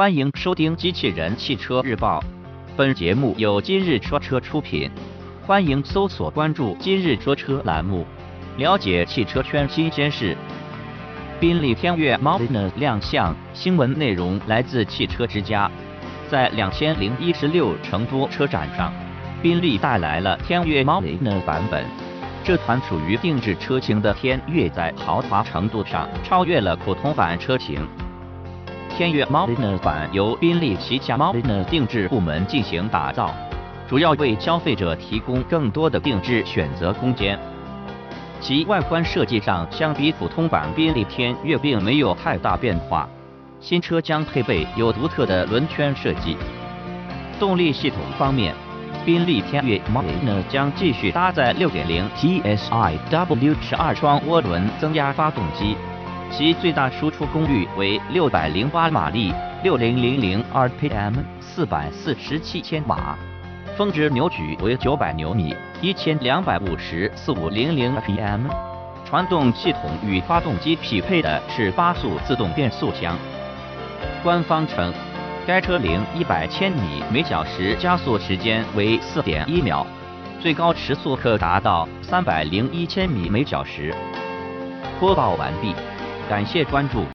欢迎收听《机器人汽车日报》，本节目由今日说车出品。欢迎搜索关注“今日说车”栏目，了解汽车圈新鲜事。宾利天越 Modena 亮相，新闻内容来自汽车之家。在两千零一十六成都车展上，宾利带来了天越 Modena 版本。这款属于定制车型的天越，在豪华程度上超越了普通版车型。天越 Modena 版由宾利旗下 Modena 定制部门进行打造，主要为消费者提供更多的定制选择空间。其外观设计上相比普通版宾利天越并没有太大变化，新车将配备有独特的轮圈设计。动力系统方面，宾利天越 Modena 将继续搭载6.0 TSI W 十二双涡轮增压发动机。其最大输出功率为六百零八马力，六零零零 RPM，四百四十七千瓦，峰值扭矩为九百牛米，一千两百五十四五零零 pm。传动系统与发动机匹配的是八速自动变速箱。官方称，该车零一百千米每小时加速时间为四点一秒，最高时速可达到三百零一千米每小时。播报完毕。感谢关注。